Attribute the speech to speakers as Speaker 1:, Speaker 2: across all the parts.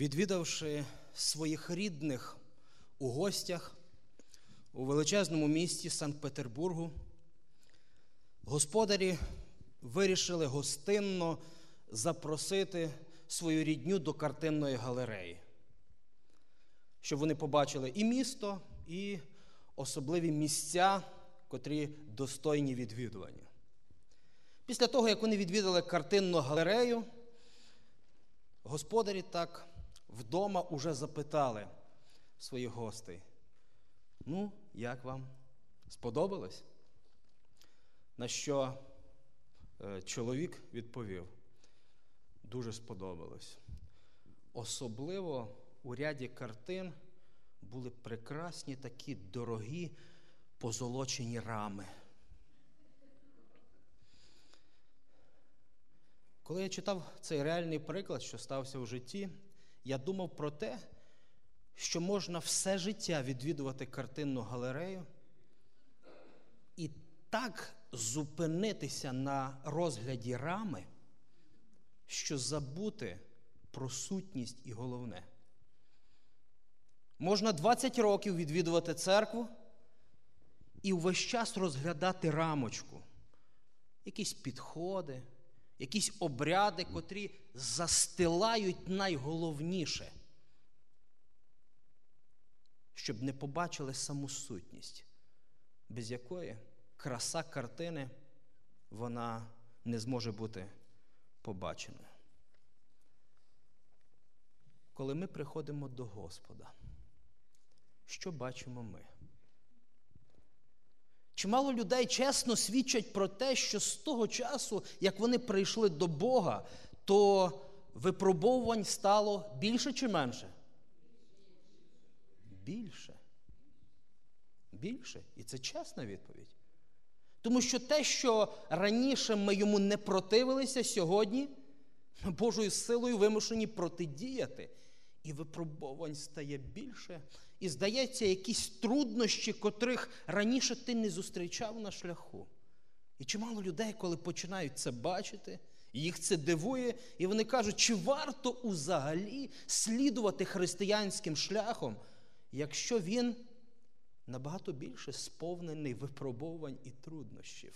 Speaker 1: відвідавши своїх рідних у гостях у величезному місті Санкт-Петербургу, господарі вирішили гостинно запросити свою рідню до картинної галереї, щоб вони побачили і місто, і особливі місця, котрі достойні відвідування. Після того, як вони відвідали картинну галерею, господарі так вдома уже запитали своїх гостей. Ну, як вам? Сподобалось? На що е, чоловік відповів, дуже сподобалось. Особливо у ряді картин були прекрасні такі дорогі позолочені рами. Коли я читав цей реальний приклад, що стався в житті, я думав про те, що можна все життя відвідувати картинну галерею і так зупинитися на розгляді рами, що забути про сутність і головне. Можна 20 років відвідувати церкву і увесь час розглядати рамочку, якісь підходи, якісь обряди, котрі застилають найголовніше, щоб не побачили саму сутність, без якої краса картини вона не зможе бути побаченою. Коли ми приходимо до Господа, що бачимо ми? Чимало людей чесно свідчать про те, що з того часу, як вони прийшли до Бога, то випробовувань стало більше чи менше? Більше. Більше. І це чесна відповідь. Тому що те, що раніше ми йому не противилися, сьогодні ми Божою силою вимушені протидіяти. І випробувань стає більше. І здається, якісь труднощі, котрих раніше ти не зустрічав на шляху. І чимало людей, коли починають це бачити, їх це дивує, і вони кажуть, чи варто взагалі слідувати християнським шляхом, якщо він набагато більше сповнений випробувань і труднощів.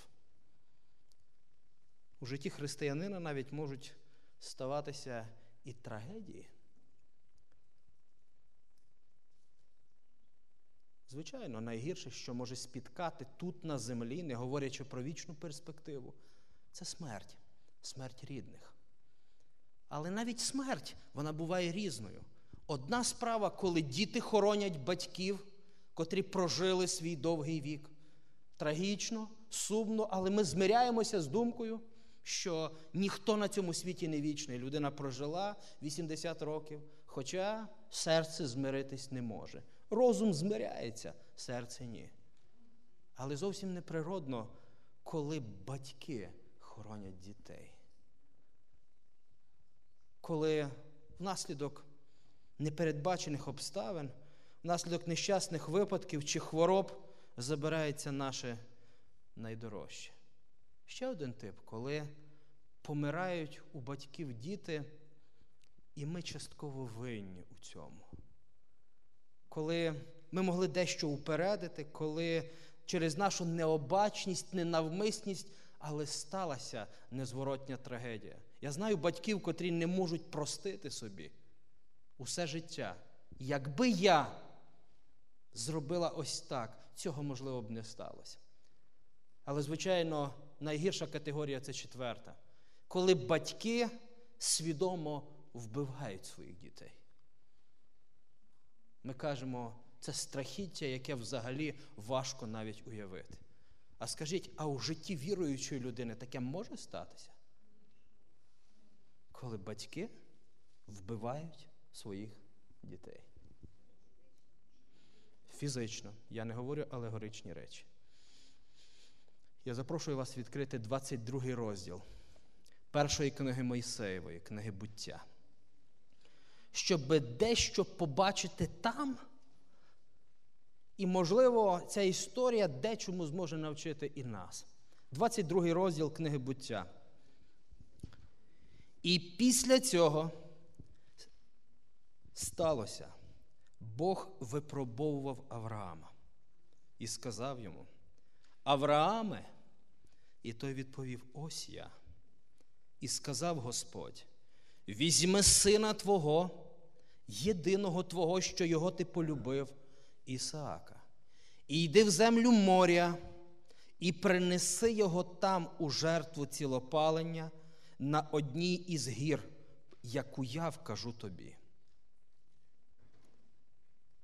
Speaker 1: У житті християнина навіть можуть ставатися і трагедії. Звичайно, найгірше, що може спіткати тут на землі, не говорячи про вічну перспективу, це смерть, смерть рідних. Але навіть смерть вона буває різною. Одна справа, коли діти хоронять батьків, котрі прожили свій довгий вік. Трагічно, сумно, але ми змиряємося з думкою, що ніхто на цьому світі не вічний. Людина прожила 80 років, хоча серце змиритись не може. Розум змиряється, серце ні. Але зовсім неприродно, коли батьки хоронять дітей. Коли внаслідок непередбачених обставин, внаслідок нещасних випадків чи хвороб забирається наше найдорожче. Ще один тип, коли помирають у батьків діти, і ми частково винні у цьому коли ми могли дещо упередити, коли через нашу необачність, ненавмисність, але сталася незворотня трагедія. Я знаю батьків, котрі не можуть простити собі усе життя. Якби я зробила ось так, цього, можливо, б не сталося. Але, звичайно, найгірша категорія це четверта, коли батьки свідомо вбивають своїх дітей. Ми кажемо, це страхіття, яке взагалі важко навіть уявити. А скажіть, а у житті віруючої людини таке може статися? Коли батьки вбивають своїх дітей? Фізично, я не говорю алегоричні речі. Я запрошую вас відкрити 22 розділ першої книги Мойсеєвої, книги буття щоб дещо побачити там. І, можливо, ця історія дечому зможе навчити і нас. 22 розділ книги буття. І після цього сталося, Бог випробовував Авраама і сказав йому: Аврааме, і той відповів: Ось я. І сказав Господь: візьми сина Твого, єдиного Твого, що його ти полюбив, Ісаака, і йди в землю моря, і принеси його там у жертву цілопалення на одній із гір, яку я вкажу тобі.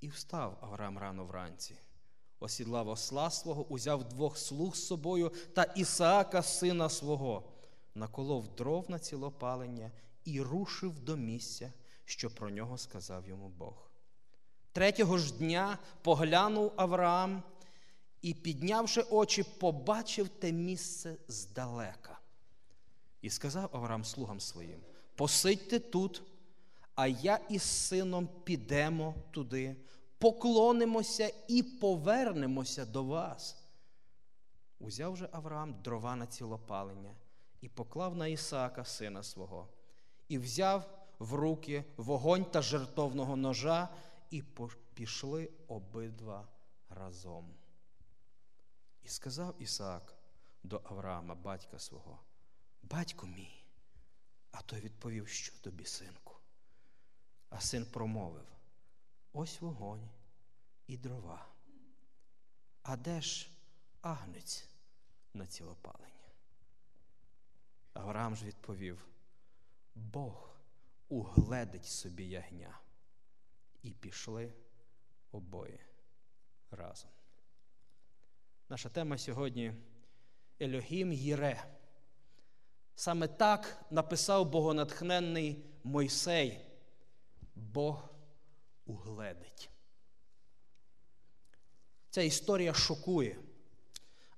Speaker 1: І встав Авраам рано вранці, осідлав осла свого, узяв двох слуг з собою та Ісаака, сина свого, наколов дров на цілопалення і рушив до місця, що про нього сказав йому Бог. Третього ж дня поглянув Авраам і, піднявши очі, побачив те місце здалека. І сказав Авраам слугам своїм: Посидьте тут, а я із сином підемо туди, поклонимося і повернемося до вас. Узяв же Авраам дрова на цілопалення і поклав на Ісаака сина свого, і взяв в руки вогонь та жертовного ножа, і пішли обидва разом. І сказав Ісаак до Авраама, батька свого, батько мій, а той відповів, що тобі, синку? А син промовив: ось вогонь і дрова. А де ж агнець на цілопалення? Авраам ж відповів: Бог угледить собі ягня. І пішли обоє разом. Наша тема сьогодні Елогім Єре. Саме так написав богонатхненний Мойсей. Бог угледить. Ця історія шокує.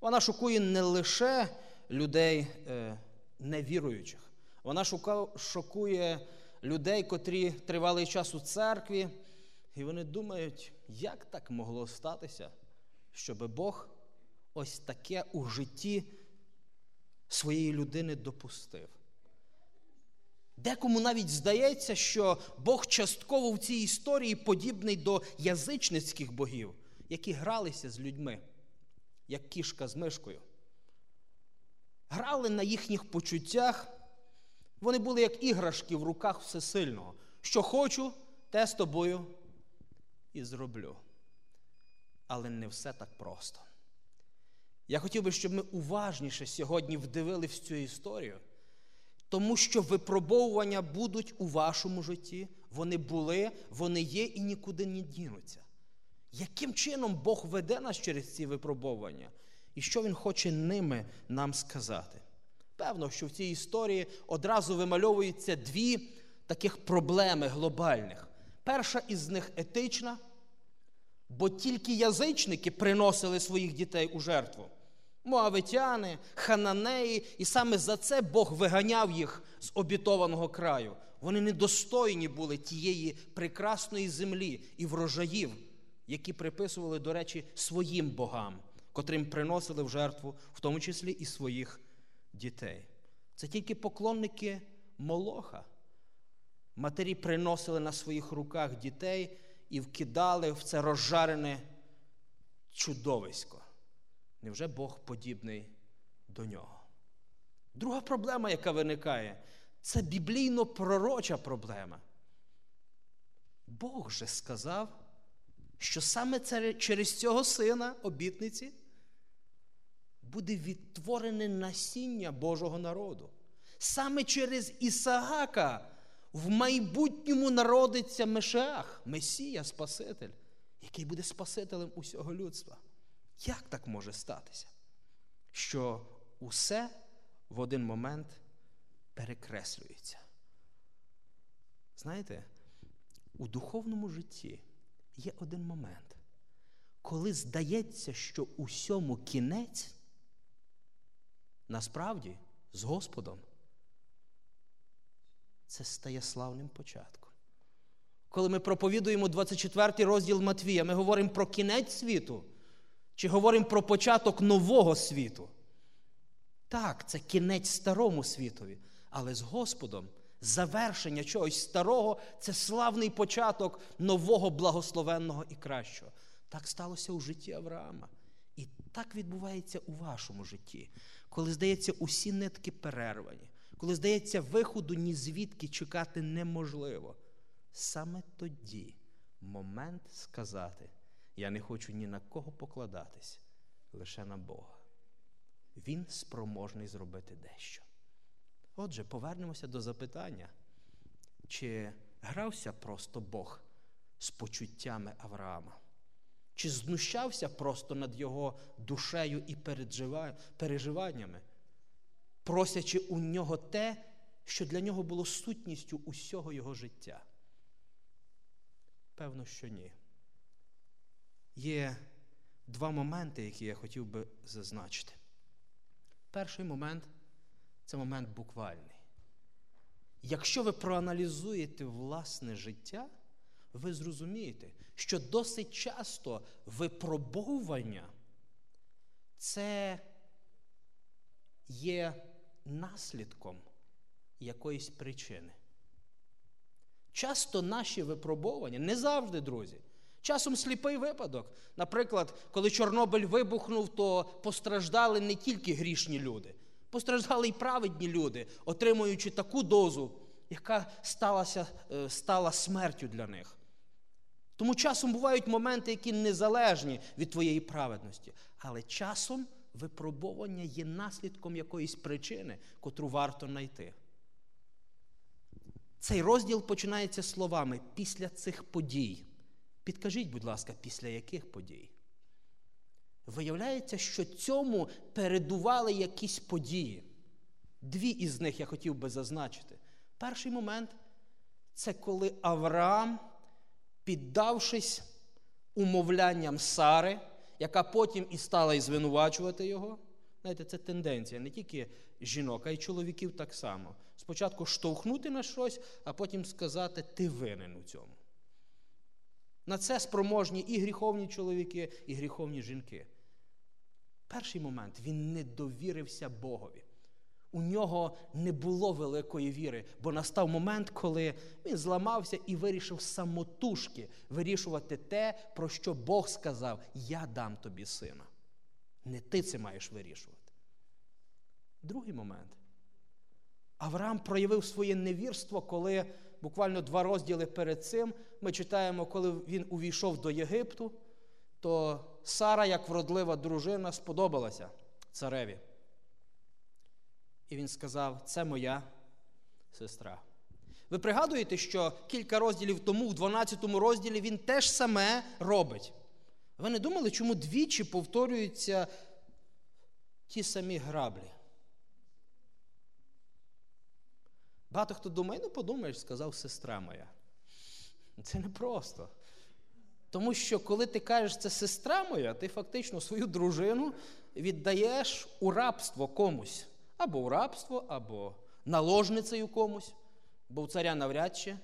Speaker 1: Вона шокує не лише людей е, невіруючих. Вона шокує людей, котрі тривалий час у церкві, і вони думають, як так могло статися, щоб Бог ось таке у житті своєї людини допустив. Декому навіть здається, що Бог частково в цій історії подібний до язичницьких богів, які гралися з людьми, як кішка з мишкою. Грали на їхніх почуттях. Вони були як іграшки в руках всесильного. Що хочу, те з тобою і зроблю. Але не все так просто. Я хотів би, щоб ми уважніше сьогодні вдивили в цю історію, тому що випробовування будуть у вашому житті, вони були, вони є і нікуди не дінуться. Яким чином Бог веде нас через ці випробовування? І що Він хоче ними нам сказати? Певно, що в цій історії одразу вимальовуються дві таких проблеми глобальних. Перша із них етична, бо тільки язичники приносили своїх дітей у жертву. Моавитяни, хананеї, і саме за це Бог виганяв їх з обітованого краю. Вони недостойні були тієї прекрасної землі і врожаїв, які приписували, до речі, своїм богам, котрим приносили в жертву, в тому числі і своїх дітей. Це тільки поклонники Молоха. Матері приносили на своїх руках дітей і вкидали в це розжарене чудовисько. Невже Бог подібний до нього? Друга проблема, яка виникає, це біблійно-пророча проблема. Бог же сказав, що саме через цього сина обітниці буде відтворене насіння Божого народу. Саме через Ісаака в майбутньому народиться Мешеах, Месія, Спаситель, який буде Спасителем усього людства. Як так може статися? Що усе в один момент перекреслюється? Знаєте, у духовному житті є один момент, коли здається, що усьому кінець насправді з Господом це стає славним початком. Коли ми проповідуємо 24 розділ Матвія, ми говоримо про кінець світу, чи говоримо про початок нового світу. Так, це кінець старому світові, але з Господом завершення чогось старого це славний початок нового благословенного і кращого. Так сталося у житті Авраама. І так відбувається у вашому житті, коли, здається, усі нитки перервані, коли, здається, виходу ні звідки чекати неможливо. Саме тоді момент сказати: я не хочу ні на кого покладатись, лише на Бога. Він спроможний зробити дещо. Отже, повернемося до запитання, чи грався просто Бог з почуттями Авраама? Чи знущався просто над його душею і переживаннями, просячи у нього те, що для нього було сутністю усього його життя? Певно, що ні. Є два моменти, які я хотів би зазначити. Перший момент це момент буквальний. Якщо ви проаналізуєте власне життя, ви зрозумієте, що досить часто випробовування це є наслідком якоїсь причини. Часто наші випробування, не завжди, друзі. Часом сліпий випадок. Наприклад, коли Чорнобиль вибухнув, то постраждали не тільки грішні люди, постраждали й праведні люди, отримуючи таку дозу, яка сталася, е, стала смертю для них. Тому часом бувають моменти, які незалежні від твоєї праведності. Але часом випробування є наслідком якоїсь причини, котру варто знайти. Цей розділ починається словами після цих подій. Підкажіть, будь ласка, після яких подій? Виявляється, що цьому передували якісь події. Дві із них я хотів би зазначити. Перший момент це коли Авраам, піддавшись умовлянням Сари, яка потім і стала і звинувачувати його. Знаєте, це тенденція не тільки жінок, а й чоловіків так само. Спочатку штовхнути на щось, а потім сказати, ти винен у цьому. На це спроможні і гріховні чоловіки, і гріховні жінки. Перший момент він не довірився Богові. У нього не було великої віри, бо настав момент, коли він зламався і вирішив самотужки вирішувати те, про що Бог сказав: Я дам тобі сина. Не ти це маєш вирішувати. Другий момент. Авраам проявив своє невірство, коли буквально два розділи перед цим ми читаємо, коли він увійшов до Єгипту, то Сара, як вродлива дружина, сподобалася цареві. І він сказав: це моя сестра. Ви пригадуєте, що кілька розділів тому, в 12 розділі, він теж саме робить. Ви не думали, чому двічі повторюються ті самі граблі? Багато хто думає, ну подумаєш, сказав сестра моя. Це не просто. Тому що, коли ти кажеш, це сестра моя, ти фактично свою дружину віддаєш у рабство комусь. Або у рабство, або наложницею комусь. Бо у царя навряд чи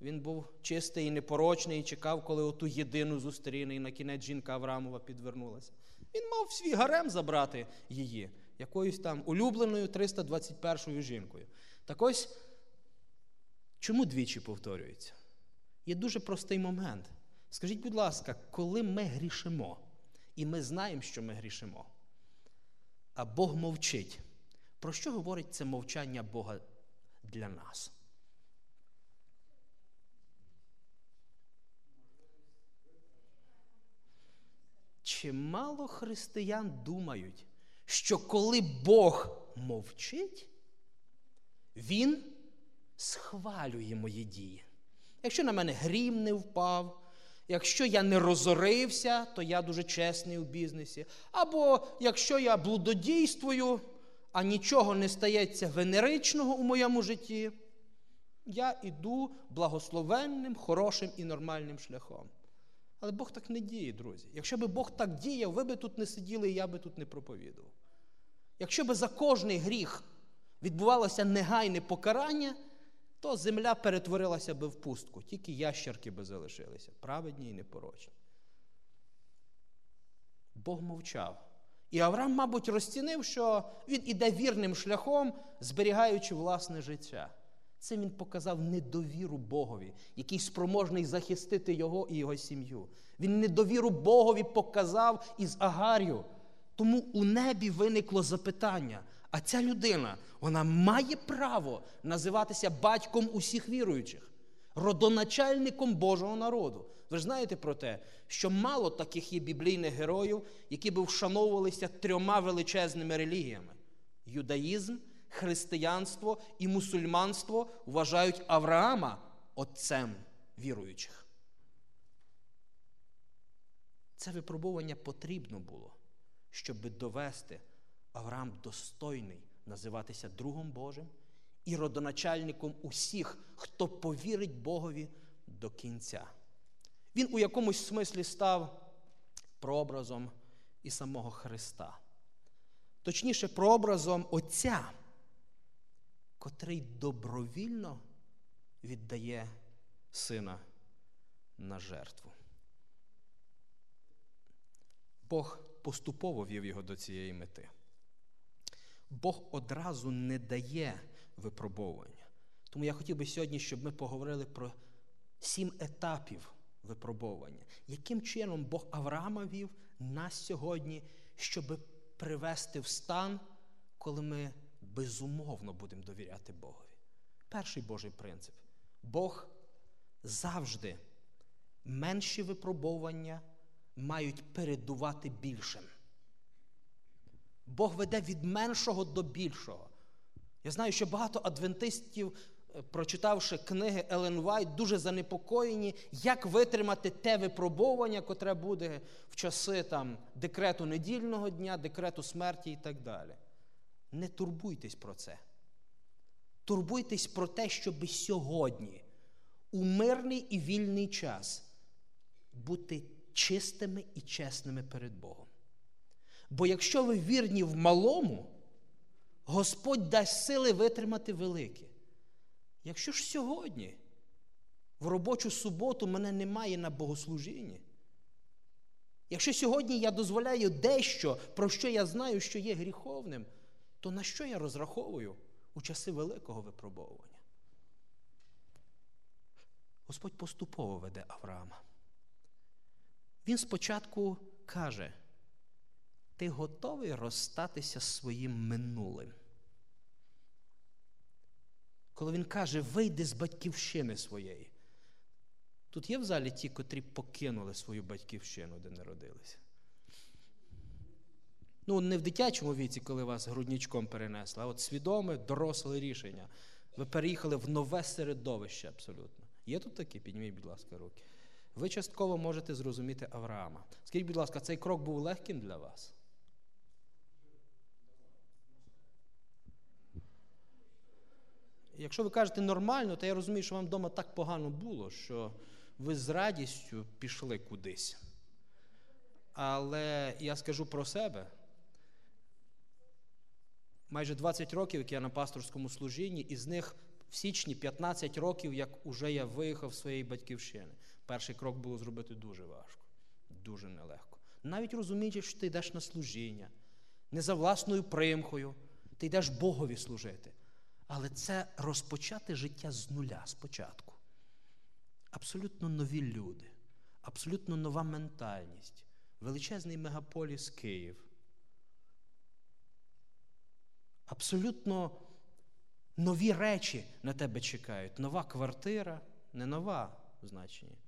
Speaker 1: він був чистий і непорочний і чекав, коли оту єдину зустріне, і на кінець жінка Аврамова підвернулася. Він мав свій гарем забрати її, якоюсь там улюбленою 321 ю жінкою. Так ось, чому двічі повторюється? Є дуже простий момент. Скажіть, будь ласка, коли ми грішимо, і ми знаємо, що ми грішимо, а Бог мовчить, про що говорить це мовчання Бога для нас? Чимало християн думають, що коли Бог мовчить, Він схвалює мої дії. Якщо на мене грім не впав, якщо я не розорився, то я дуже чесний у бізнесі. Або якщо я блудодійствую, а нічого не стається венеричного у моєму житті, я іду благословенним, хорошим і нормальним шляхом. Але Бог так не діє, друзі. Якщо би Бог так діяв, ви би тут не сиділи і я би тут не проповідував. Якщо би за кожний гріх відбувалося негайне покарання, то земля перетворилася би в пустку, тільки ящерки би залишилися, праведні і непорочні. Бог мовчав. І Авраам, мабуть, розцінив, що він іде вірним шляхом, зберігаючи власне життя. Цим він показав недовіру Богові, який спроможний захистити його і його сім'ю. Він недовіру Богові показав із Агар'ю. Тому у небі виникло запитання: а ця людина, вона має право називатися батьком усіх віруючих, родоначальником Божого народу. Ви ж знаєте про те, що мало таких є біблійних героїв, які би вшановувалися трьома величезними релігіями: юдаїзм, християнство і мусульманство вважають Авраама отцем віруючих. Це випробування потрібно було, щоб довести Авраам достойний називатися другом Божим і родоначальником усіх, хто повірить Богові до кінця. Він у якомусь смислі став прообразом і самого Христа. Точніше, прообразом Отця, котрий добровільно віддає сина на жертву. Бог поступово вів його до цієї мети. Бог одразу не дає випробовування. Тому я хотів би сьогодні, щоб ми поговорили про сім етапів випробовування. Яким чином Бог Авраама вів нас сьогодні, щоб привести в стан, коли ми безумовно будемо довіряти Богові? Перший Божий принцип. Бог завжди менші випробовування мають передувати більшим. Бог веде від меншого до більшого. Я знаю, що багато адвентистів, прочитавши книги Елен Вайт, дуже занепокоєні, як витримати те випробування, котре буде в часи там, декрету недільного дня, декрету смерті і так далі. Не турбуйтесь про це. Турбуйтесь про те, щоб сьогодні, у мирний і вільний час, бути чистими і чесними перед Богом. Бо якщо ви вірні в малому, Господь дасть сили витримати велике. Якщо ж сьогодні, в робочу суботу, мене немає на богослужінні, якщо сьогодні я дозволяю дещо, про що я знаю, що є гріховним, то на що я розраховую у часи великого випробовування? Господь поступово веде Авраама. Він спочатку каже, ти готовий розстатися з своїм минулим. Коли він каже, вийди з батьківщини своєї. Тут є в залі ті, котрі покинули свою батьківщину, де народилися. Ну, не в дитячому віці, коли вас грудничком перенесли, а от свідоме, доросле рішення. Ви переїхали в нове середовище абсолютно. Є тут такі? Підніміть, будь ласка, руки. Ви частково можете зрозуміти Авраама. Скажіть, будь ласка, цей крок був легким для вас? Якщо ви кажете нормально, то я розумію, що вам вдома так погано було, що ви з радістю пішли кудись. Але я скажу про себе. Майже 20 років, як я на пасторському служінні, із них в січні 15 років, як уже я виїхав з своєї батьківщини. Перший крок було зробити дуже важко, дуже нелегко. Навіть розуміючи, що ти йдеш на служіння, не за власною примхою, ти йдеш Богові служити. Але це розпочати життя з нуля спочатку. Абсолютно нові люди, абсолютно нова ментальність, величезний мегаполіс Київ. Абсолютно нові речі на тебе чекають. Нова квартира, не нова в значенні,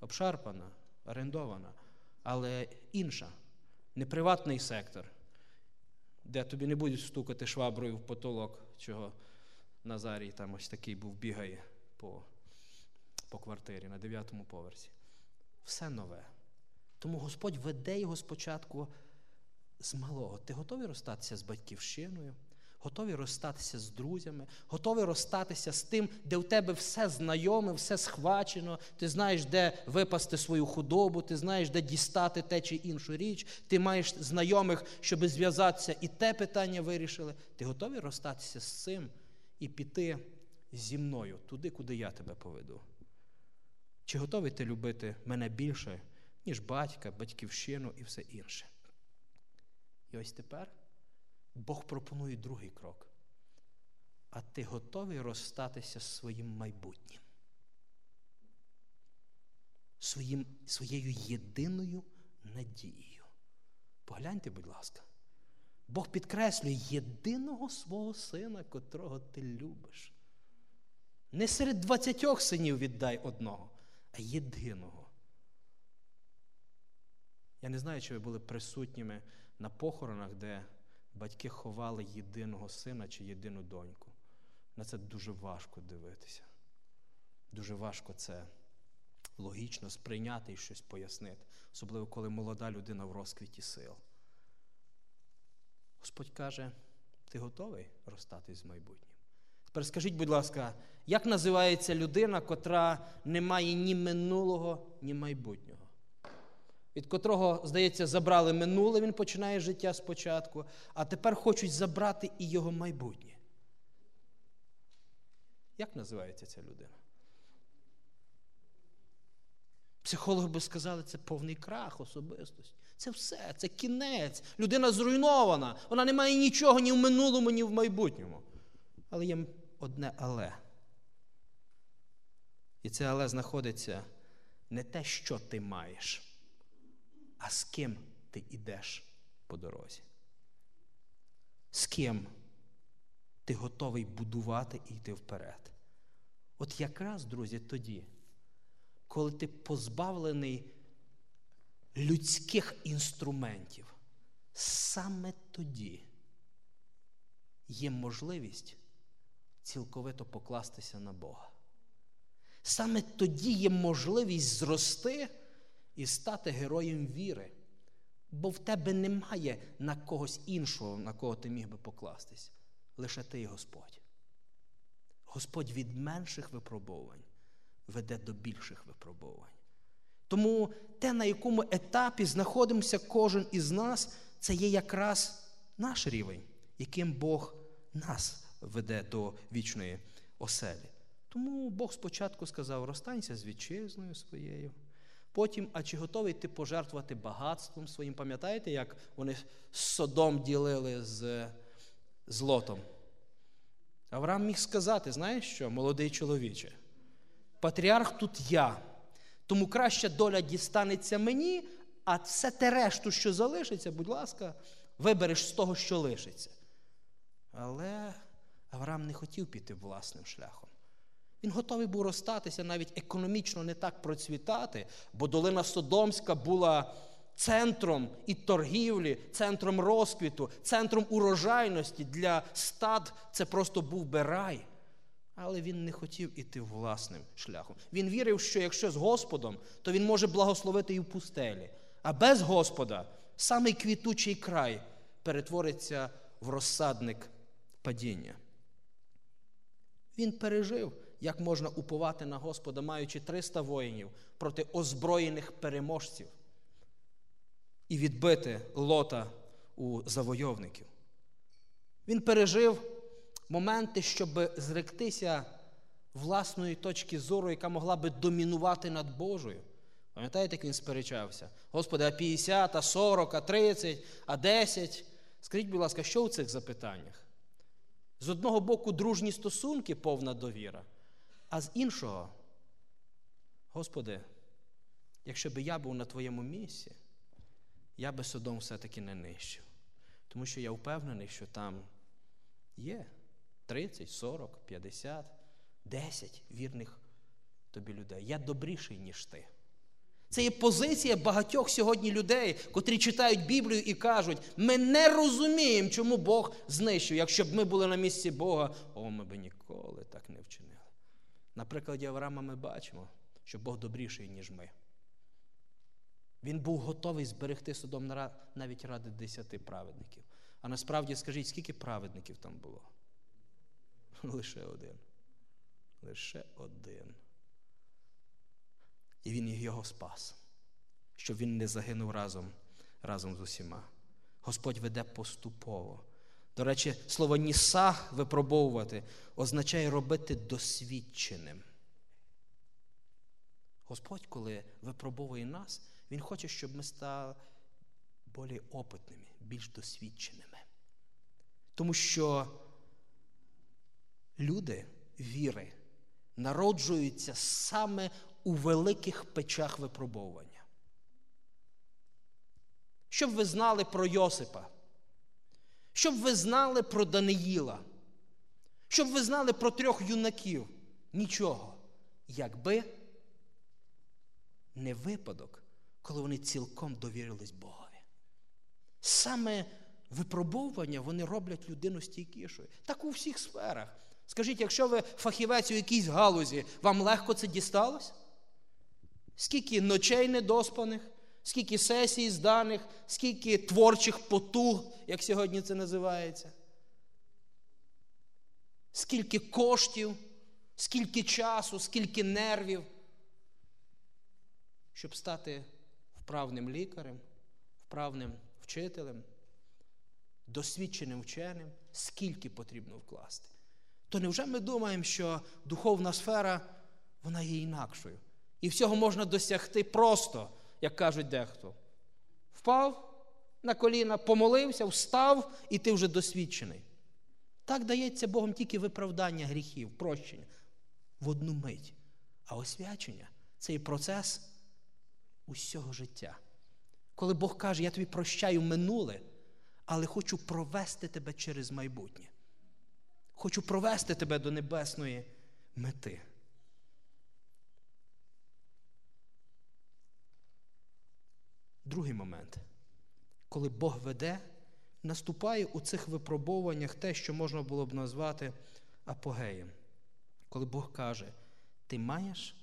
Speaker 1: обшарпана, орендована, але інша, не приватний сектор, де тобі не будуть стукати шваброю в потолок, чого Назарій там ось такий був, бігає по, по квартирі на дев'ятому поверсі. Все нове. Тому Господь веде його спочатку з малого. Ти готовий розстатися з батьківщиною? Готові розстатися з друзями, готові розстатися з тим, де в тебе все знайоме, все схвачено, ти знаєш, де випасти свою худобу, ти знаєш, де дістати те чи іншу річ, ти маєш знайомих, щоб зв'язатися, і те питання вирішили. Ти готовий розстатися з цим і піти зі мною туди, куди я тебе поведу? Чи готовий ти любити мене більше, ніж батька, батьківщину і все інше? І ось тепер. Бог пропонує другий крок. а ти готовий розстатися з своїм майбутнім, своїм, своєю єдиною надією. Погляньте, будь ласка, Бог підкреслює єдиного свого сина, котрого ти любиш. Не серед двадцятьох синів віддай одного, а єдиного. Я не знаю, чи ви були присутніми на похоронах, де батьки ховали єдиного сина чи єдину доньку. На це дуже важко дивитися. Дуже важко це логічно сприйняти і щось пояснити, особливо коли молода людина в розквіті сил. Господь каже, ти готовий розстатись з майбутнім? Тепер скажіть, будь ласка, як називається людина, котра не має ні минулого, ні майбутнього? Від котрого, здається, забрали минуле, він починає життя спочатку, а тепер хочуть забрати і його майбутнє. Як називається ця людина? Психологи би сказали, це повний крах особистості. Це все, це кінець. Людина зруйнована. Вона не має нічого ні в минулому, ні в майбутньому. Але є одне але. І це але знаходиться не те, що ти маєш, а з ким ти йдеш по дорозі. З ким ти готовий будувати і йти вперед. От якраз, друзі, тоді, коли ти позбавлений людських інструментів, саме тоді є можливість цілковито покластися на Бога. Саме тоді є можливість зрости і стати героєм віри. Бо в тебе немає на когось іншого, на кого ти міг би покластись. Лише ти і Господь. Господь від менших випробувань веде до більших випробувань. Тому те, на якому етапі знаходимося кожен із нас, це є якраз наш рівень, яким Бог нас веде до вічної оселі. Тому Бог спочатку сказав: розстанься з вітчизною своєю. Потім, а чи готовий ти пожертвувати багатством своїм? Пам'ятаєте, як вони содом ділили з злотом? Авраам міг сказати: знаєш що, молодий чоловіче? Патріарх тут я. Тому краща доля дістанеться мені, а все те решту, що залишиться, будь ласка, вибереш з того, що лишиться. Але Авраам не хотів піти власним шляхом. Він готовий був розстатися, навіть економічно не так процвітати, бо долина Содомська була центром і торгівлі, центром розквіту, центром урожайності для стад це просто був би рай. Але він не хотів іти власним шляхом. Він вірив, що якщо з Господом, то він може благословити і в пустелі. А без Господа самий квітучий край перетвориться в розсадник падіння. Він пережив, як можна уповати на Господа, маючи 300 воїнів проти озброєних переможців і відбити лота у завойовників. Він пережив моменти, щоб зректися власної точки зору, яка могла би домінувати над Божою. Пам'ятаєте, як він сперечався? Господи, а 50, а 40, а 30, а 10. Скажіть, будь ласка, що у цих запитаннях? З одного боку, дружні стосунки, повна довіра, а з іншого, Господи, якщо би я був на Твоєму місці, я би Содом все-таки не нищив. Тому що я впевнений, що там є 30, 40, 50, 10 вірних тобі людей. Я добріший, ніж ти. Це є позиція багатьох сьогодні людей, котрі читають Біблію і кажуть, ми не розуміємо, чому Бог знищив. Якщо б ми були на місці Бога, о, ми б ніколи так не вчинили. На прикладі Авраама ми бачимо, що Бог добріший, ніж ми. Він був готовий зберегти судом навіть ради десяти праведників. А насправді скажіть, скільки праведників там було? Лише один. Лише один. І він його спас, щоб він не загинув разом, разом з усіма. Господь веде поступово. До речі, слово нісах випробовувати означає робити досвідченим. Господь, коли випробовує нас, Він хоче, щоб ми стали більш опитними, більш досвідченими. Тому що Люди віри народжуються саме у великих печах випробовування. Щоб ви знали про Йосипа, щоб ви знали про Даниїла, щоб ви знали про трьох юнаків. Нічого, якби не випадок, коли вони цілком довірились Богові. Саме випробовування вони роблять людину стійкішою. Так у всіх сферах. Скажіть, якщо ви фахівець у якійсь галузі, вам легко це дісталось? Скільки ночей недоспаних, скільки сесій зданих, скільки творчих потуг, як сьогодні це називається? Скільки коштів, скільки часу, скільки нервів, щоб стати вправним лікарем, вправним вчителем, досвідченим вченим, скільки потрібно вкласти. То невже ми думаємо, що духовна сфера вона є інакшою? І всього можна досягти просто, як кажуть дехто. Впав на коліна, помолився, встав, і ти вже досвідчений. Так дається Богом тільки виправдання гріхів, прощення в одну мить. А освячення це і процес усього життя. Коли Бог каже, я тобі прощаю минуле, але хочу провести тебе через майбутнє. Хочу провести тебе до небесної мети. Другий момент. Коли Бог веде, наступає у цих випробуваннях те, що можна було б назвати апогеєм. Коли Бог каже, ти маєш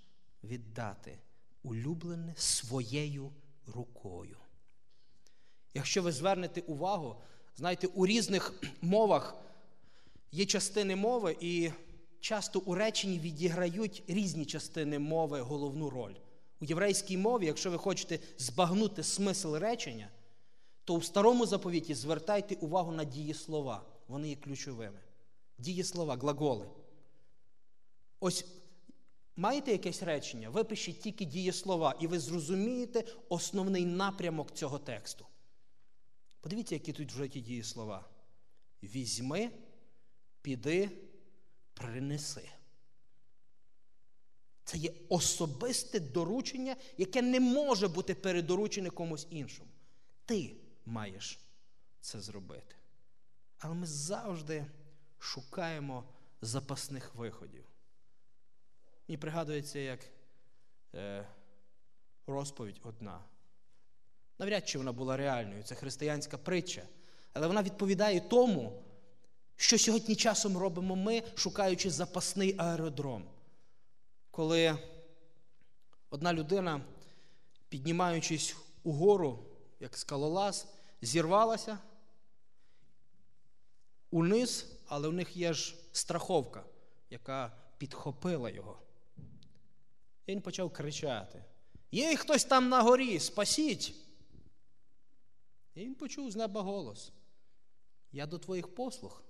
Speaker 1: віддати улюблене своєю рукою. Якщо ви звернете увагу, знаєте, у різних мовах є частини мови, і часто у реченні відіграють різні частини мови головну роль. У єврейській мові, якщо ви хочете збагнути смисл речення, то в старому заповіті звертайте увагу на дієслова. Вони є ключовими. Дієслова, глаголи. Ось маєте якесь речення, випишіть тільки дієслова, і ви зрозумієте основний напрямок цього тексту. Подивіться, які тут вже ті дієслова. Візьми, піди, принеси. Це є особисте доручення, яке не може бути передоручене комусь іншому. Ти маєш це зробити. Але ми завжди шукаємо запасних виходів. Мені пригадується, як е, розповідь одна. Навряд чи вона була реальною, це християнська притча. Але вона відповідає тому, що сьогодні часом робимо ми, шукаючи запасний аеродром. Коли одна людина, піднімаючись угору, як скалолаз, зірвалася униз, але у них є ж страховка, яка підхопила його. І він почав кричати: Є хтось там на горі, спасіть! І він почув з неба голос. Я до твоїх послуг.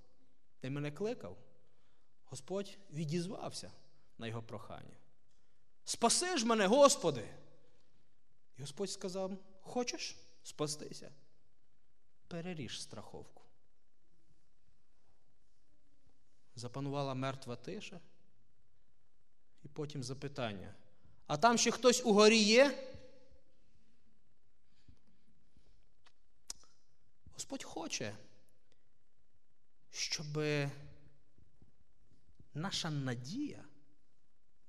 Speaker 1: Ти мене кликав. Господь відізвався на його прохання. Спаси ж мене, Господи! І Господь сказав: Хочеш спастися? Переріж страховку. Запанувала мертва тиша. І потім запитання. А там ще хтось у горі є? Господь хоче, щоб наша надія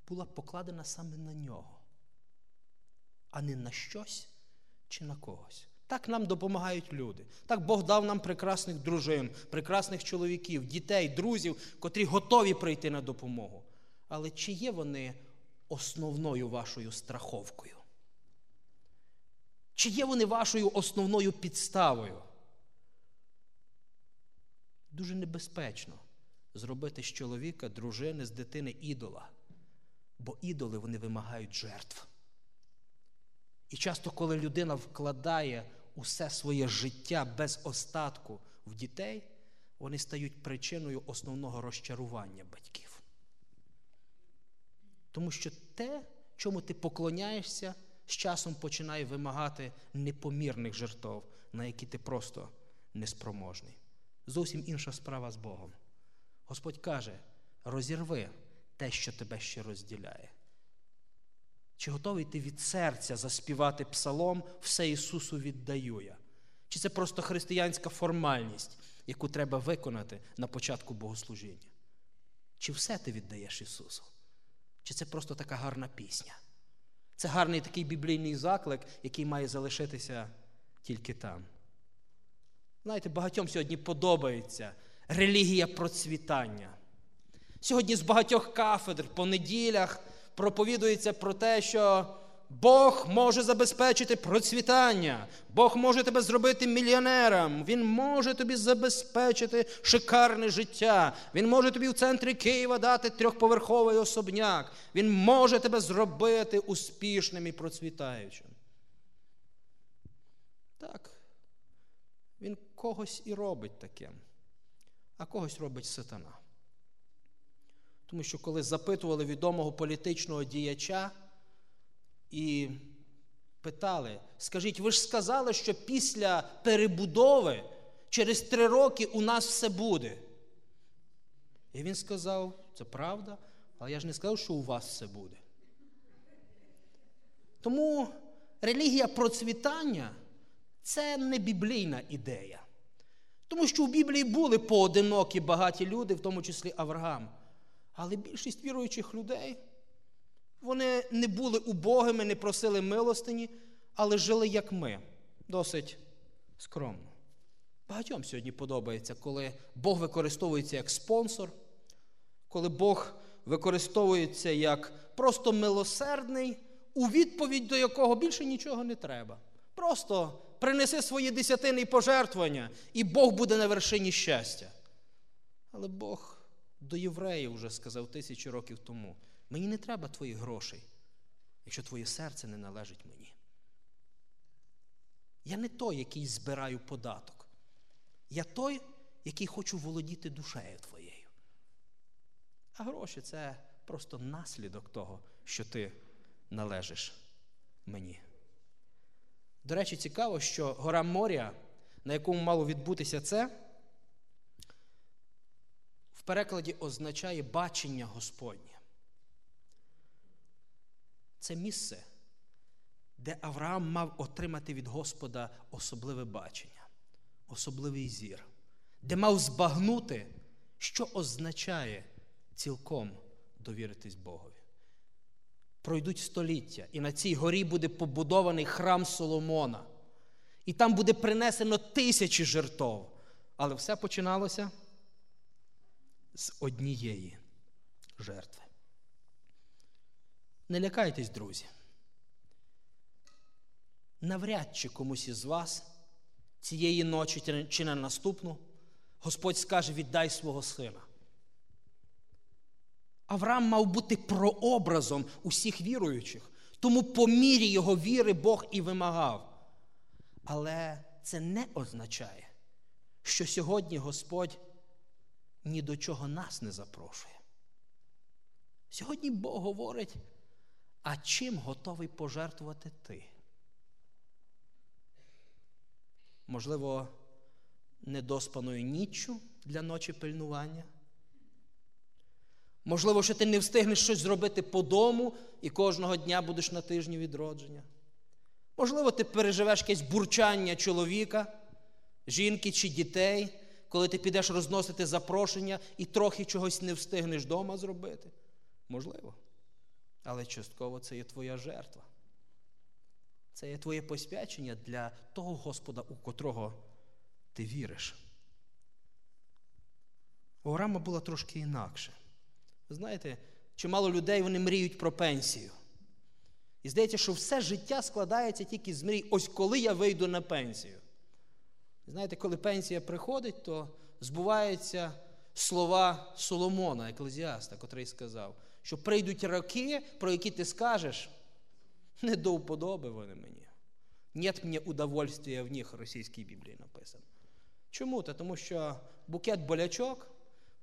Speaker 1: була покладена саме на нього, а не на щось чи на когось. Так нам допомагають люди. Так Бог дав нам прекрасних дружин, прекрасних чоловіків, дітей, друзів, котрі готові прийти на допомогу. Але чи є вони основною вашою страховкою? Чи є вони вашою основною підставою? Дуже небезпечно зробити з чоловіка, дружини, з дитини ідола. Бо ідоли вони вимагають жертв. І часто, коли людина вкладає усе своє життя без остатку в дітей, вони стають причиною основного розчарування батьків. Тому що те, чому ти поклоняєшся, з часом починає вимагати непомірних жертв, на які ти просто неспроможний. Зовсім інша справа з Богом. Господь каже: розірви те, що тебе ще розділяє. Чи готовий ти від серця заспівати псалом все Ісусу віддаю я? Чи це просто християнська формальність, яку треба виконати на початку богослужіння? Чи все ти віддаєш Ісусу? Чи це просто така гарна пісня? Це гарний такий біблійний заклик, який має залишитися тільки там. Знаєте, багатьом сьогодні подобається релігія процвітання. Сьогодні з багатьох кафедр по неділях проповідується про те, що Бог може забезпечити процвітання, Бог може тебе зробити мільйонером, Він може тобі забезпечити шикарне життя, Він може тобі в центрі Києва дати трьохповерховий особняк, Він може тебе зробити успішним і процвітаючим. Так, він когось і робить таким, а когось робить сатана. Тому що коли запитували відомого політичного діяча і питали, скажіть, ви ж сказали, що після перебудови через три роки у нас все буде. І він сказав, це правда, але я ж не сказав, що у вас все буде. Тому релігія процвітання це не біблійна ідея. Тому що в Біблії були поодинокі багаті люди, в тому числі Авраам. Але більшість віруючих людей, вони не були убогими, не просили милостині, але жили як ми, досить скромно. Багатьом сьогодні подобається, коли Бог використовується як спонсор, коли Бог використовується як просто милосердний, у відповідь до якого більше нічого не треба. Просто принеси свої десятини і пожертвування, і Бог буде на вершині щастя. Але Бог до євреїв вже сказав тисячі років тому: мені не треба твоїх грошей, якщо твоє серце не належить мені. Я не той, який збираю податок. Я той, який хочу володіти душею твоєю. А гроші це просто наслідок того, що ти належиш мені. До речі, цікаво, що гора Морія, на якому мало відбутися це, в перекладі означає бачення Господнє. Це місце, де Авраам мав отримати від Господа особливе бачення, особливий зір, де мав збагнути, що означає цілком довіритись Богові. Пройдуть століття, і на цій горі буде побудований храм Соломона. І там буде принесено тисячі жертв. Але все починалося з однієї жертви. Не лякайтесь, друзі. Навряд чи комусь із вас цієї ночі чи на наступну Господь скаже: віддай свого сина. Авраам мав бути прообразом усіх віруючих, тому по мірі його віри Бог і вимагав. Але це не означає, що сьогодні Господь ні до чого нас не запрошує. Сьогодні Бог говорить, а чим готовий пожертвувати ти? Можливо, недоспаною ніччю для ночі пильнування? Можливо, що ти не встигнеш щось зробити по дому і кожного дня будеш на тижні відродження. Можливо, ти переживеш якесь бурчання чоловіка, жінки чи дітей, коли ти підеш розносити запрошення і трохи чогось не встигнеш вдома зробити. Можливо. Але частково це є твоя жертва. Це є твоє посвячення для того Господа, у котрого ти віриш. У була трошки інакше. Знаєте, чимало людей вони мріють про пенсію. І здається, що все життя складається тільки з мрій. Ось коли я вийду на пенсію. Знаєте, коли пенсія приходить, то збуваються слова Соломона, еклезіаста, котрий сказав, що прийдуть роки, про які ти скажеш, не до вподоби вони мені. Нет мені удовольствия в них в російській Біблії написано. Чому? Тому що букет болячок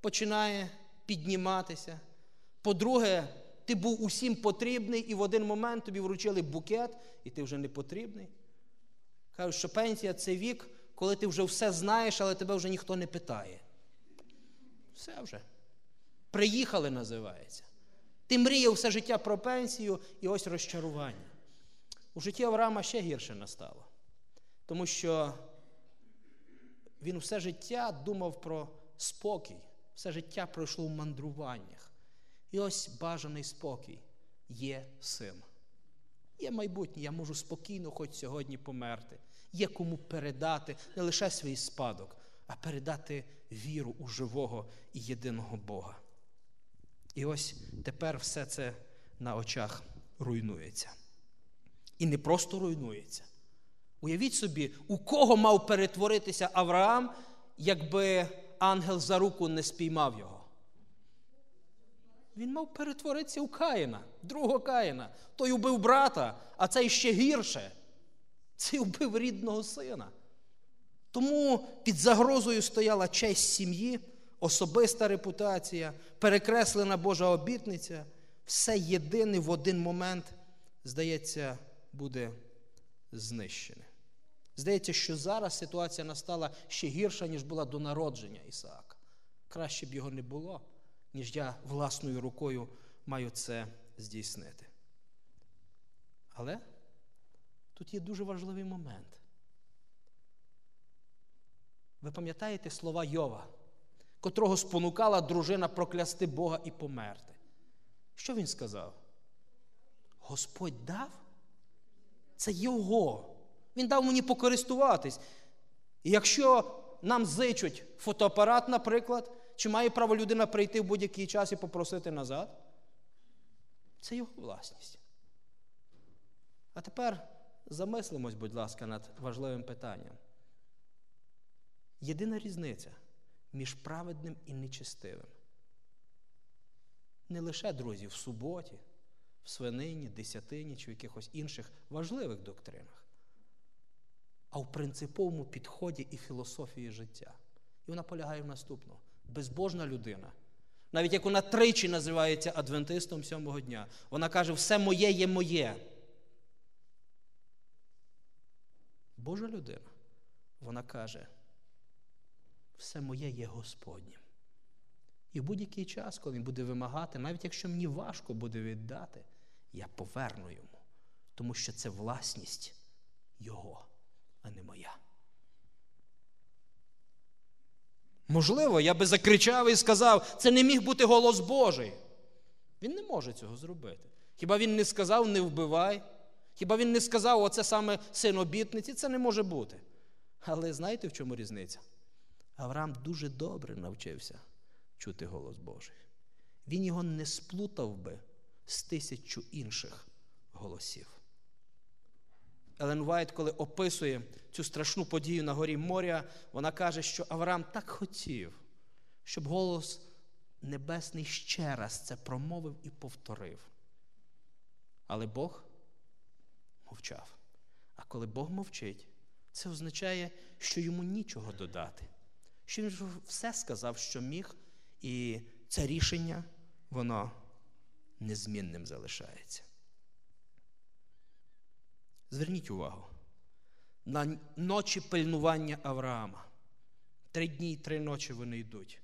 Speaker 1: починає підніматися. По-друге, ти був усім потрібний, і в один момент тобі вручили букет, і ти вже не потрібний. Кажуть, що пенсія це вік, коли ти вже все знаєш, але тебе вже ніхто не питає. Все вже. Приїхали, називається. Ти мріяв все життя про пенсію і ось розчарування. У житті Авраама ще гірше настало. Тому що він все життя думав про спокій, все життя пройшло в мандруваннях. І ось бажаний спокій є син. Є майбутнє, я можу спокійно хоч сьогодні померти. Є кому передати не лише свій спадок, а передати віру у живого і єдиного Бога. І ось тепер все це на очах руйнується. І не просто руйнується. Уявіть собі, у кого мав перетворитися Авраам, якби ангел за руку не спіймав його. Він мав перетворитися у Каїна, другого Каїна. Той убив брата, а цей ще гірше. Цей убив рідного сина. Тому під загрозою стояла честь сім'ї, особиста репутація, перекреслена Божа обітниця. Все єдине в один момент, здається, буде знищене. Здається, що зараз ситуація настала ще гірша, ніж була до народження Ісаака. Краще б його не було, ніж я власною рукою маю це здійснити. Але тут є дуже важливий момент. Ви пам'ятаєте слова Йова, котрого спонукала дружина проклясти Бога і померти? Що він сказав? Господь дав? Це Його. Він дав мені покористуватись. І якщо нам зичуть фотоапарат, наприклад, чи має право людина прийти в будь-який час і попросити назад? Це його власність. А тепер замислимось, будь ласка, над важливим питанням. Єдина різниця між праведним і нечестивим. Не лише, друзі, в суботі, в свинині, десятині чи в якихось інших важливих доктринах, а в принциповому підході і філософії життя. І вона полягає в наступному. Безбожна людина. Навіть як вона тричі називається адвентистом сьомого дня, вона каже, все моє є моє. Божа людина, вона каже, все моє є Господнім. І в будь-який час, коли він буде вимагати, навіть якщо мені важко буде віддати, я поверну йому, тому що це власність Його, а не моя. Можливо, я би закричав і сказав, це не міг бути голос Божий. Він не може цього зробити. Хіба він не сказав не вбивай? Хіба він не сказав, оце саме син обітниці? Це не може бути. Але знаєте, в чому різниця? Авраам дуже добре навчився чути голос Божий. Він його не сплутав би з тисячу інших голосів. Елен Вайт, коли описує цю страшну подію на горі Морія, вона каже, що Авраам так хотів, щоб голос Небесний ще раз це промовив і повторив. Але Бог мовчав. А коли Бог мовчить, це означає, що йому нічого додати. Що він все сказав, що міг, і це рішення, воно незмінним залишається. Зверніть увагу на ночі пильнування Авраама. Три дні і три ночі вони йдуть.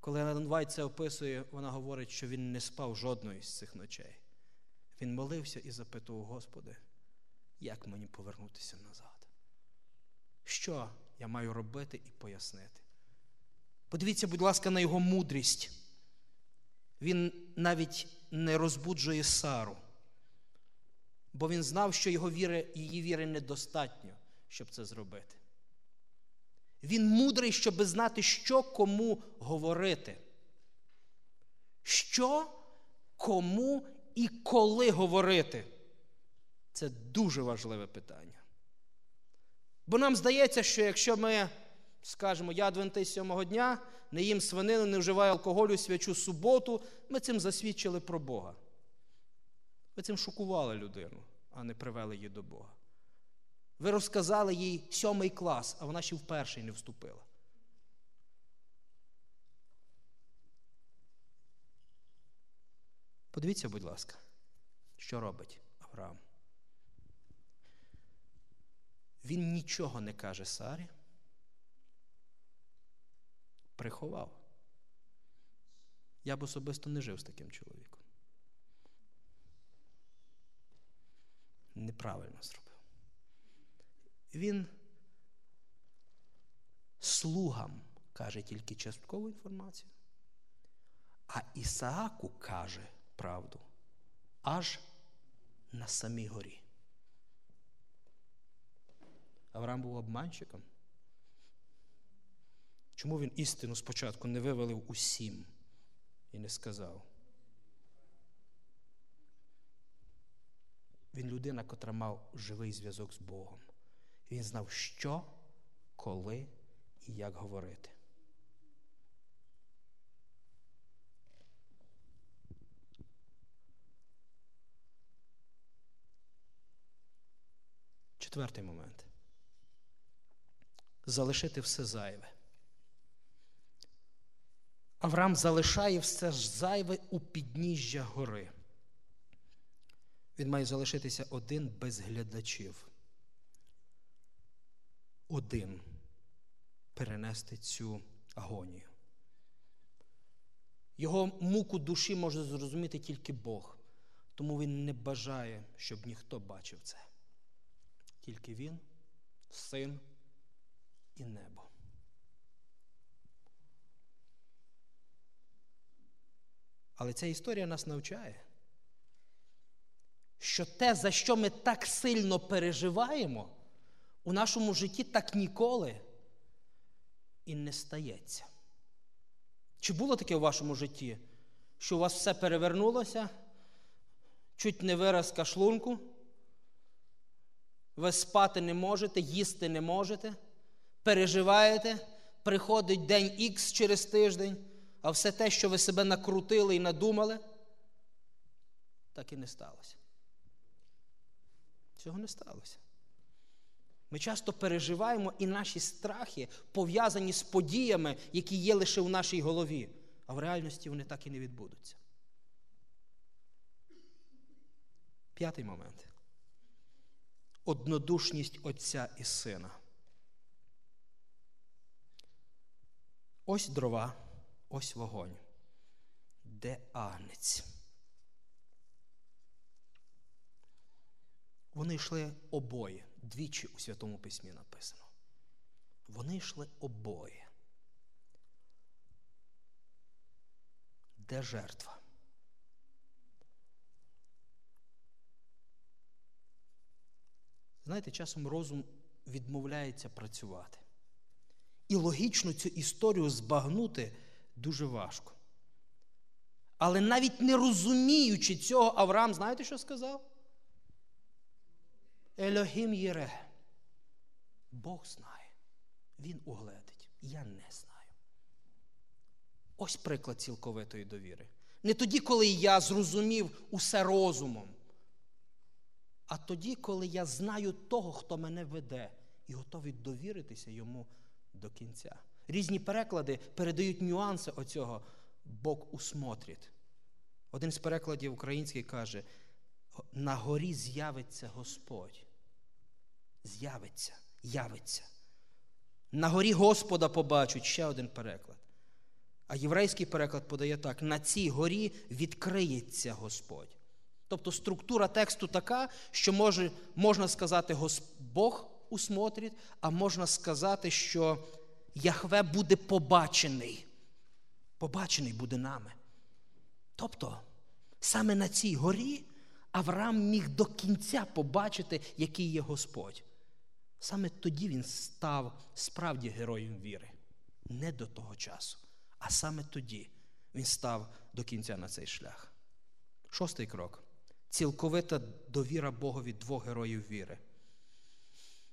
Speaker 1: Коли Елен це описує, вона говорить, що він не спав жодної з цих ночей. Він молився і запитував, Господи, як мені повернутися назад? Що я маю робити і пояснити? Подивіться, будь ласка, на його мудрість. Він навіть не розбуджує Сару бо він знав, що його віри, її віри недостатньо, щоб це зробити. Він мудрий, щоб знати, що кому говорити. Що кому і коли говорити. Це дуже важливе питання. Бо нам здається, що якщо ми скажемо, я адвентист сьомого дня, не їм свинину, не вживаю алкоголю, свячу суботу, ми цим засвідчили про Бога. Ви цим шокували людину, а не привели її до Бога. Ви розказали їй сьомий клас, а вона ще в перший не вступила. Подивіться, будь ласка, що робить Авраам. Він нічого не каже Сарі. Приховав. Я б особисто не жив з таким чоловіком. Неправильно зробив. Він слугам каже тільки часткову інформацію, а Ісааку каже правду аж на самій горі. Авраам був обманщиком. Чому він істину спочатку не вивалив усім і не сказав? Він людина, котра мав живий зв'язок з Богом. Він знав, що, коли і як говорити. Четвертий момент. Залишити все зайве. Авраам залишає все зайве у підніжжя гори. Він має залишитися один без глядачів. Один перенести цю агонію. Його муку душі може зрозуміти тільки Бог, тому він не бажає, щоб ніхто бачив це. Тільки він, син і небо. Але ця історія нас навчає, що те, за що ми так сильно переживаємо, у нашому житті так ніколи і не стається. Чи було таке у вашому житті, що у вас все перевернулося, чуть не виразка шлунку? Ви спати не можете, їсти не можете, переживаєте, приходить день Х через тиждень, а все те, що ви себе накрутили і надумали, так і не сталося. Цього не сталося. Ми часто переживаємо і наші страхи пов'язані з подіями, які є лише у нашій голові, а в реальності вони так і не відбудуться. П'ятий момент. Однодушність Отця і Сина. Ось дрова, ось вогонь. Де агнець? Вони йшли обоє. Двічі у Святому Письмі написано. Вони йшли обоє. Де жертва? Знаєте, часом розум відмовляється працювати. І логічно цю історію збагнути дуже важко. Але навіть не розуміючи цього, Авраам, знаєте, що сказав? Елохім Єре. Бог знає. Він угледить. Я не знаю. Ось приклад цілковитої довіри. Не тоді, коли я зрозумів усе розумом, а тоді, коли я знаю того, хто мене веде, і готовий довіритися йому до кінця. Різні переклади передають нюанси оцього Бог усмотрить. Один з перекладів український каже: на горі з'явиться Господь. З'явиться, явиться. На горі Господа побачать ще один переклад. А єврейський переклад подає так: на цій горі відкриється Господь. Тобто структура тексту така, що може, можна сказати, Бог усмотрить, а можна сказати, що Яхве буде побачений. Побачений буде нами. Тобто, саме на цій горі Авраам міг до кінця побачити, який є Господь. Саме тоді він став справді героєм віри. Не до того часу, а саме тоді він став до кінця на цей шлях. Шостий крок цілковита довіра Богові двох героїв віри.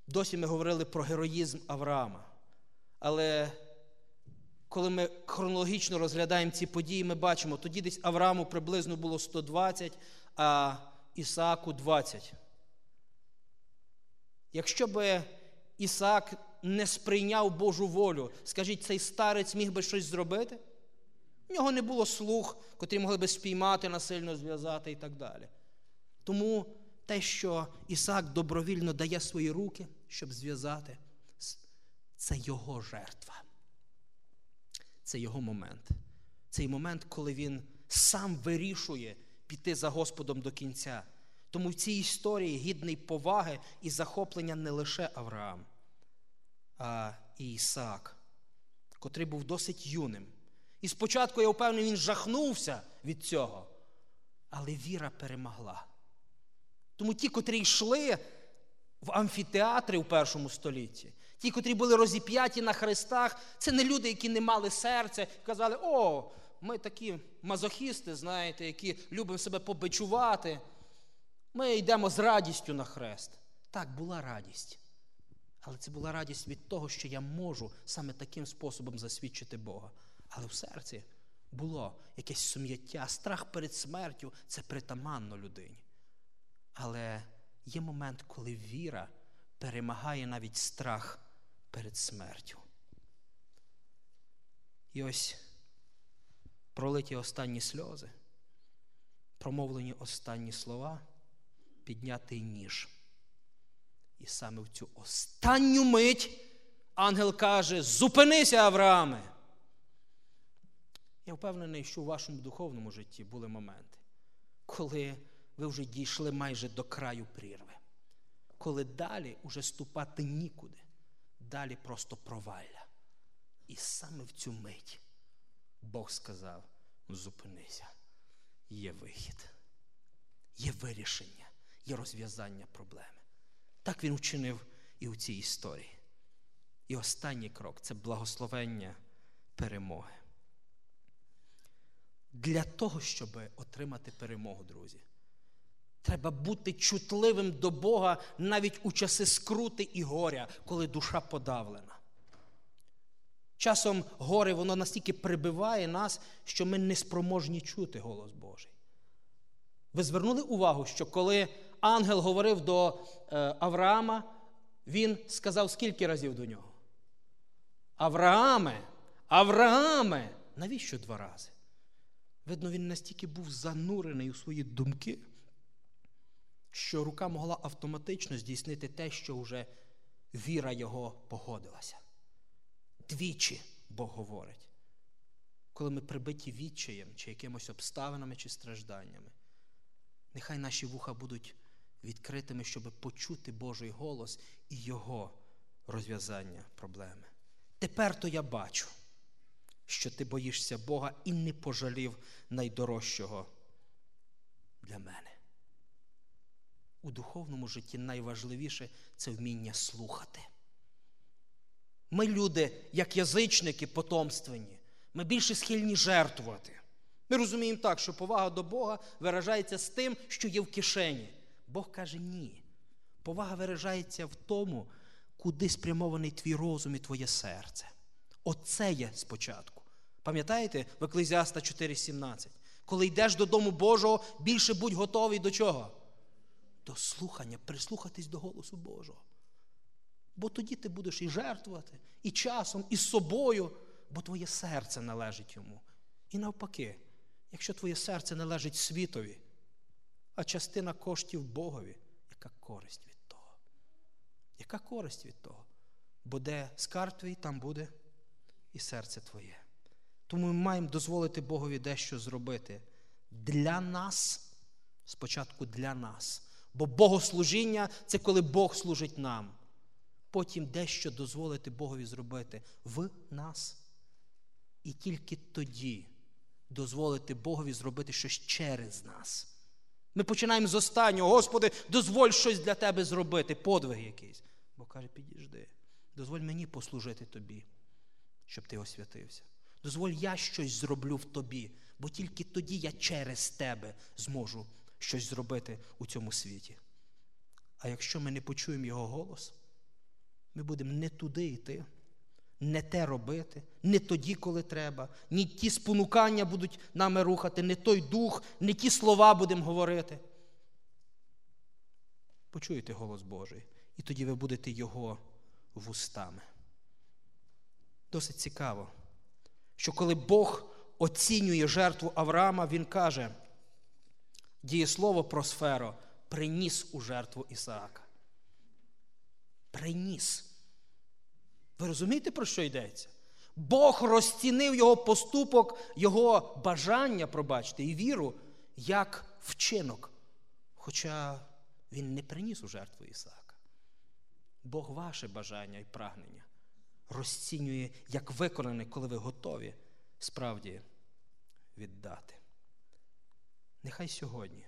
Speaker 1: Досі ми говорили про героїзм Авраама. Але коли ми хронологічно розглядаємо ці події, ми бачимо, тоді десь Аврааму приблизно було 120, а Ісааку 20. Якщо би Ісаак не сприйняв Божу волю, скажіть, цей старець міг би щось зробити? У нього не було слух, котрі могли би спіймати, насильно зв'язати і так далі. Тому те, що Ісаак добровільно дає свої руки, щоб зв'язати, це його жертва. Це його момент. цей момент, коли він сам вирішує піти за Господом до кінця. Тому в цій історії гідний поваги і захоплення не лише Авраам, а і Ісаак, котрий був досить юним. І спочатку, я впевнений, він жахнувся від цього. Але віра перемогла. Тому ті, котрі йшли в амфітеатри у першому столітті, ті, котрі були розіп'яті на хрестах, це не люди, які не мали серця, казали, о, ми такі мазохісти, знаєте, які любимо себе побичувати. Ми йдемо з радістю на хрест. Так, була радість. Але це була радість від того, що я можу саме таким способом засвідчити Бога. Але в серці було якесь сум'яття, страх перед смертю це притаманно людині. Але є момент, коли віра перемагає навіть страх перед смертю. І ось пролиті останні сльози, промовлені останні слова, піднятий ніж. І саме в цю останню мить ангел каже: Зупинися, Аврааме! Я впевнений, що у вашому духовному житті були моменти, коли ви вже дійшли майже до краю прірви, коли далі уже ступати нікуди, далі просто провалля. І саме в цю мить Бог сказав: зупинися, є вихід, є вирішення, є розв'язання проблеми. Так він вчинив і у цій історії. І останній крок це благословення перемоги. Для того, щоб отримати перемогу, друзі, треба бути чутливим до Бога навіть у часи скрути і горя, коли душа подавлена. Часом горе воно настільки прибиває нас, що ми не спроможні чути голос Божий. Ви звернули увагу, що коли ангел говорив до е, Авраама, він сказав скільки разів до нього? Аврааме, Аврааме! Навіщо два рази? Видно, він настільки був занурений у свої думки, що рука могла автоматично здійснити те, що вже віра його погодилася. Двічі Бог говорить, коли ми прибиті відчаєм, чи якимось обставинами, чи стражданнями, нехай наші вуха будуть відкритими, щоб почути Божий голос і Його розв'язання проблеми. Тепер то я бачу що ти боїшся Бога і не пожалів найдорожчого для мене. У духовному житті найважливіше це вміння слухати. Ми, люди, як язичники потомственні, ми більше схильні жертвувати. Ми розуміємо так, що повага до Бога виражається з тим, що є в кишені. Бог каже ні. Повага виражається в тому, куди спрямований твій розум і твоє серце. Оце є спочатку. Пам'ятаєте в Еклезіаста 4,17? Коли йдеш додому Божого, більше будь готовий до чого? До слухання, прислухатись до голосу Божого. Бо тоді ти будеш і жертвувати, і часом, і собою, бо твоє серце належить йому. І навпаки, якщо твоє серце належить світові, а частина коштів Богові, яка користь від того? Яка користь від того? Бо де скарб твій, там буде і серце твоє. Тому ми маємо дозволити Богові дещо зробити для нас, спочатку для нас. Бо Богослужіння це коли Бог служить нам. Потім дещо дозволити Богові зробити в нас. І тільки тоді дозволити Богові зробити щось через нас. Ми починаємо з останнього, Господи, дозволь щось для Тебе зробити, подвиг якийсь. Бо каже, підійди, дозволь мені послужити тобі, щоб ти освятився. Дозволь, я щось зроблю в тобі, бо тільки тоді я через тебе зможу щось зробити у цьому світі. А якщо ми не почуємо його голос, ми будемо не туди йти, не те робити, не тоді, коли треба, ні ті спонукання будуть нами рухати, не той дух, не ті слова будемо говорити. Почуєте голос Божий, і тоді ви будете його вустами. Досить цікаво що коли Бог оцінює жертву Авраама, Він каже, дієслово про сферу приніс у жертву Ісаака. Приніс. Ви розумієте, про що йдеться? Бог розцінив його поступок, його бажання, пробачте, і віру як вчинок. Хоча він не приніс у жертву Ісаака. Бог ваше бажання і прагнення розцінює як виконане, коли ви готові справді віддати. Нехай сьогодні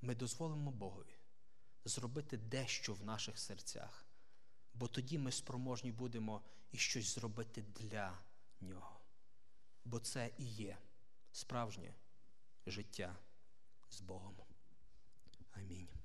Speaker 1: ми дозволимо Богові зробити дещо в наших серцях, бо тоді ми спроможні будемо і щось зробити для нього. Бо це і є справжнє життя з Богом. Амінь.